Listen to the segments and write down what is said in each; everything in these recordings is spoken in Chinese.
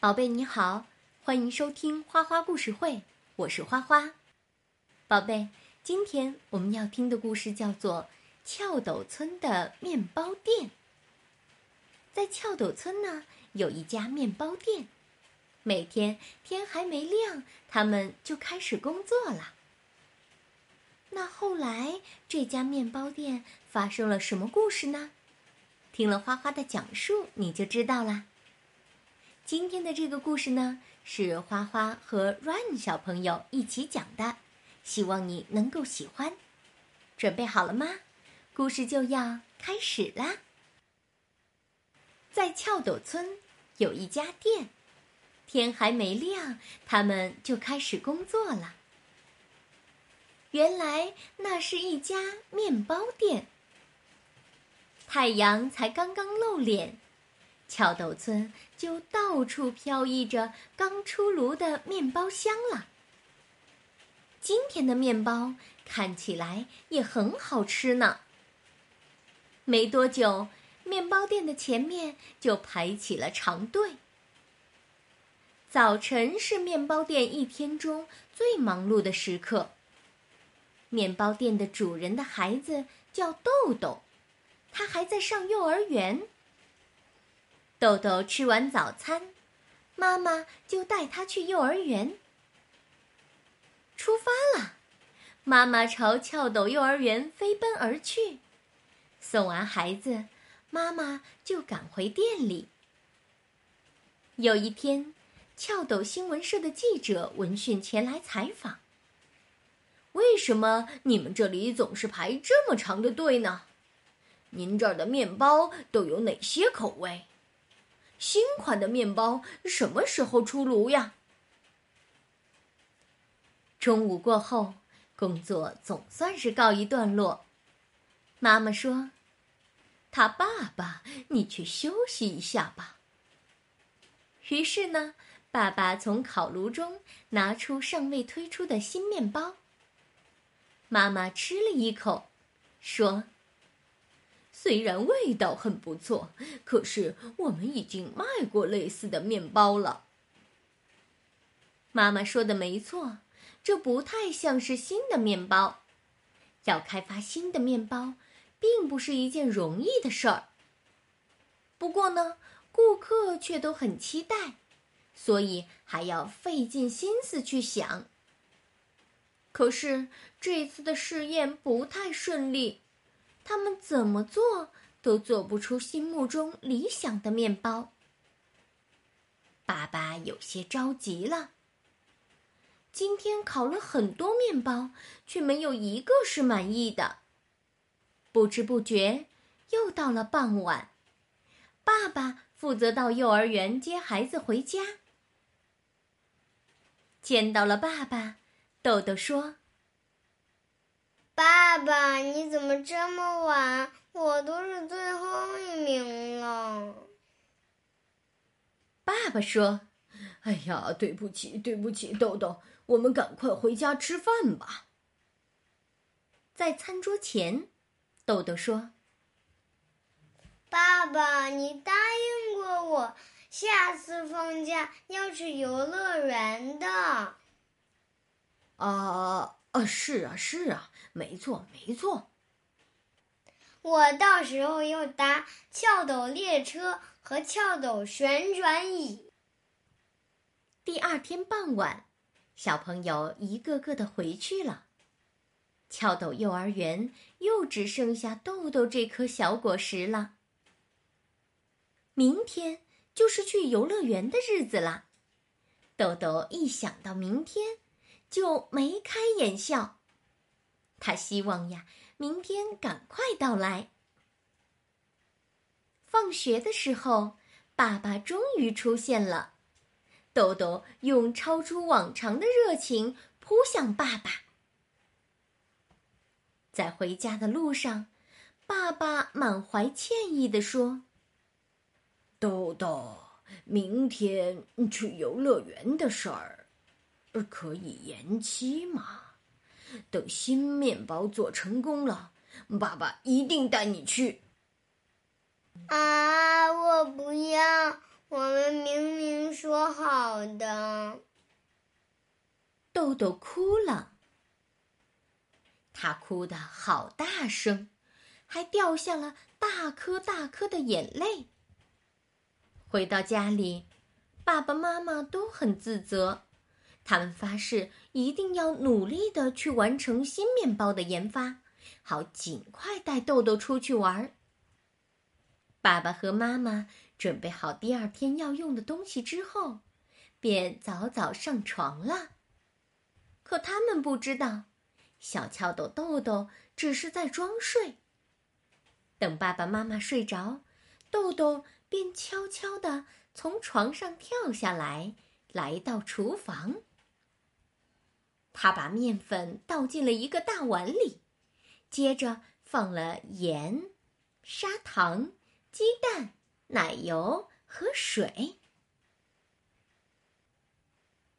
宝贝你好，欢迎收听花花故事会，我是花花。宝贝，今天我们要听的故事叫做《翘斗村的面包店》。在翘斗村呢，有一家面包店，每天天还没亮，他们就开始工作了。那后来这家面包店发生了什么故事呢？听了花花的讲述，你就知道啦。今天的这个故事呢，是花花和 Run 小朋友一起讲的，希望你能够喜欢。准备好了吗？故事就要开始啦！在翘斗村有一家店，天还没亮，他们就开始工作了。原来那是一家面包店，太阳才刚刚露脸。翘斗村就到处飘溢着刚出炉的面包香了。今天的面包看起来也很好吃呢。没多久，面包店的前面就排起了长队。早晨是面包店一天中最忙碌的时刻。面包店的主人的孩子叫豆豆，他还在上幼儿园。豆豆吃完早餐，妈妈就带他去幼儿园。出发了，妈妈朝翘斗幼儿园飞奔而去。送完孩子，妈妈就赶回店里。有一天，翘斗新闻社的记者闻讯前来采访：“为什么你们这里总是排这么长的队呢？您这儿的面包都有哪些口味？”新款的面包什么时候出炉呀？中午过后，工作总算是告一段落。妈妈说：“他爸爸，你去休息一下吧。”于是呢，爸爸从烤炉中拿出尚未推出的新面包。妈妈吃了一口，说。虽然味道很不错，可是我们已经卖过类似的面包了。妈妈说的没错，这不太像是新的面包。要开发新的面包，并不是一件容易的事儿。不过呢，顾客却都很期待，所以还要费尽心思去想。可是这次的试验不太顺利。他们怎么做都做不出心目中理想的面包。爸爸有些着急了。今天烤了很多面包，却没有一个是满意的。不知不觉，又到了傍晚。爸爸负责到幼儿园接孩子回家。见到了爸爸，豆豆说。爸爸，你怎么这么晚？我都是最后一名了。爸爸说：“哎呀，对不起，对不起，豆豆，我们赶快回家吃饭吧。”在餐桌前，豆豆说：“爸爸，你答应过我，下次放假要去游乐园的。”啊。啊，是啊，是啊，没错，没错。我到时候要搭翘斗列车和翘斗旋转椅。第二天傍晚，小朋友一个个的回去了，翘斗幼儿园又只剩下豆豆这颗小果实了。明天就是去游乐园的日子了，豆豆一想到明天。就眉开眼笑，他希望呀，明天赶快到来。放学的时候，爸爸终于出现了。豆豆用超出往常的热情扑向爸爸。在回家的路上，爸爸满怀歉意地说：“豆豆，明天去游乐园的事儿。”可以延期吗？等新面包做成功了，爸爸一定带你去。啊，我不要！我们明明说好的。豆豆哭了，他哭得好大声，还掉下了大颗大颗的眼泪。回到家里，爸爸妈妈都很自责，他们发誓一定要努力的去完成新面包的研发，好尽快带豆豆出去玩。爸爸和妈妈准备好第二天要用的东西之后，便早早上床了。可他们不知道，小翘斗豆豆只是在装睡。等爸爸妈妈睡着，豆豆。便悄悄地从床上跳下来，来到厨房。他把面粉倒进了一个大碗里，接着放了盐、砂糖、鸡蛋、奶油和水。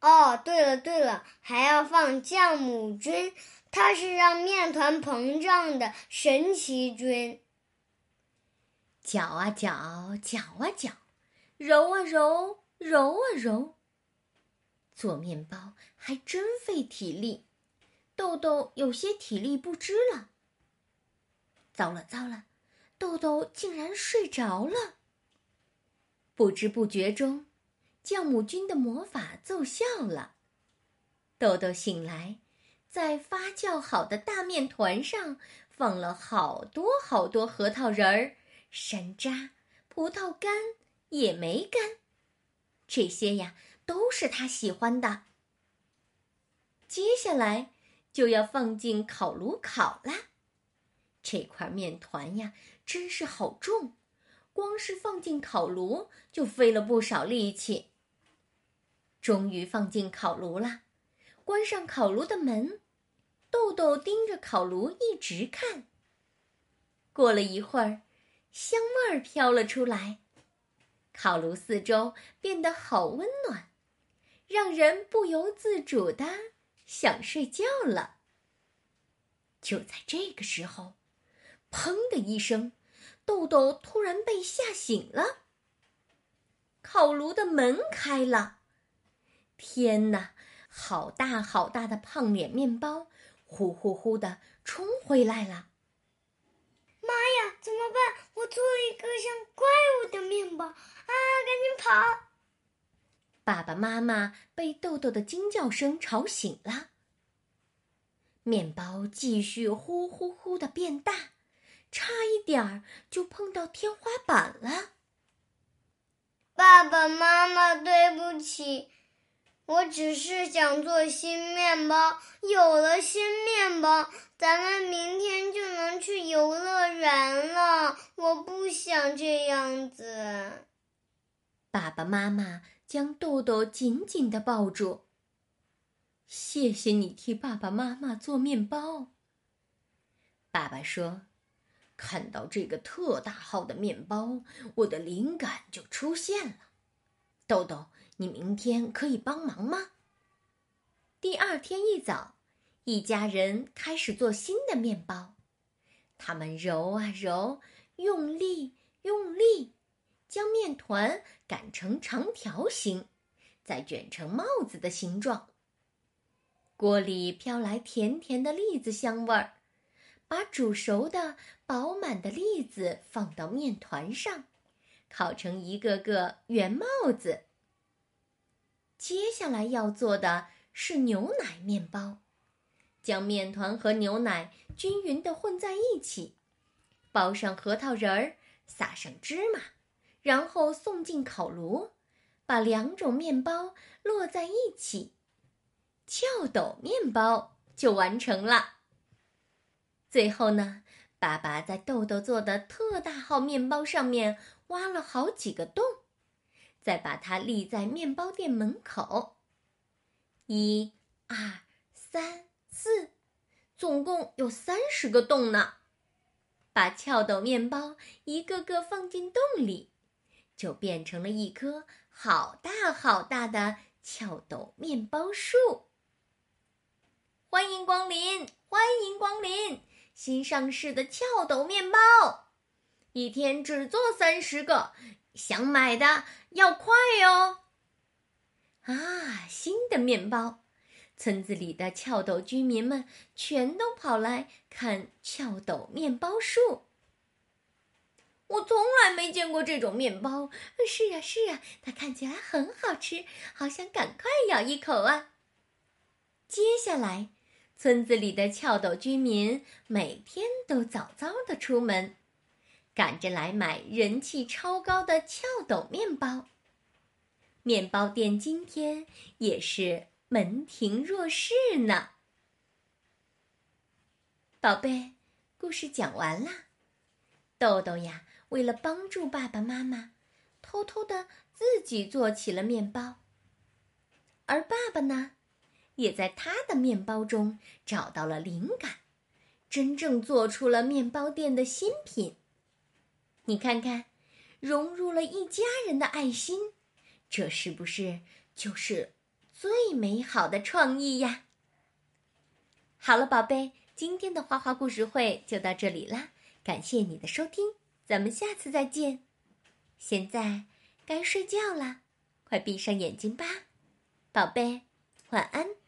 哦，对了对了，还要放酵母菌，它是让面团膨胀的神奇菌。搅啊搅，搅啊搅，揉啊揉，揉啊揉。做面包还真费体力，豆豆有些体力不支了。糟了糟了，豆豆竟然睡着了。不知不觉中，酵母菌的魔法奏效了。豆豆醒来，在发酵好的大面团上放了好多好多核桃仁儿。山楂、葡萄干、野莓干，这些呀都是他喜欢的。接下来就要放进烤炉烤啦。这块面团呀，真是好重，光是放进烤炉就费了不少力气。终于放进烤炉了，关上烤炉的门，豆豆盯着烤炉一直看。过了一会儿。香味儿飘了出来，烤炉四周变得好温暖，让人不由自主的想睡觉了。就在这个时候，砰的一声，豆豆突然被吓醒了。烤炉的门开了，天哪！好大好大的胖脸面包，呼呼呼的冲回来了。妈呀！怎么办？我做了一个像怪物的面包啊！赶紧跑！爸爸妈妈被豆豆的惊叫声吵醒了。面包继续呼呼呼的变大，差一点儿就碰到天花板了。爸爸妈妈，对不起。我只是想做新面包，有了新面包，咱们明天就能去游乐园了。我不想这样子。爸爸妈妈将豆豆紧紧的抱住。谢谢你替爸爸妈妈做面包。爸爸说：“看到这个特大号的面包，我的灵感就出现了。”豆豆。你明天可以帮忙吗？第二天一早，一家人开始做新的面包。他们揉啊揉，用力用力，将面团擀成长条形，再卷成帽子的形状。锅里飘来甜甜的栗子香味儿，把煮熟的饱满的栗子放到面团上，烤成一个个圆帽子。接下来要做的是牛奶面包，将面团和牛奶均匀的混在一起，包上核桃仁儿，撒上芝麻，然后送进烤炉，把两种面包摞在一起，翘斗面包就完成了。最后呢，爸爸在豆豆做的特大号面包上面挖了好几个洞。再把它立在面包店门口，一、二、三、四，总共有三十个洞呢。把翘斗面包一个个放进洞里，就变成了一棵好大好大的翘斗面包树。欢迎光临，欢迎光临！新上市的翘斗面包，一天只做三十个。想买的要快哟！啊，新的面包！村子里的翘斗居民们全都跑来看翘斗面包树。我从来没见过这种面包。是呀，是呀，它看起来很好吃，好想赶快咬一口啊！接下来，村子里的翘斗居民每天都早早的出门，赶着来买人气超高的翘斗面包。面包店今天也是门庭若市呢。宝贝，故事讲完了。豆豆呀，为了帮助爸爸妈妈，偷偷的自己做起了面包。而爸爸呢？也在他的面包中找到了灵感，真正做出了面包店的新品。你看看，融入了一家人的爱心，这是不是就是最美好的创意呀？好了，宝贝，今天的花花故事会就到这里啦，感谢你的收听，咱们下次再见。现在该睡觉了，快闭上眼睛吧，宝贝，晚安。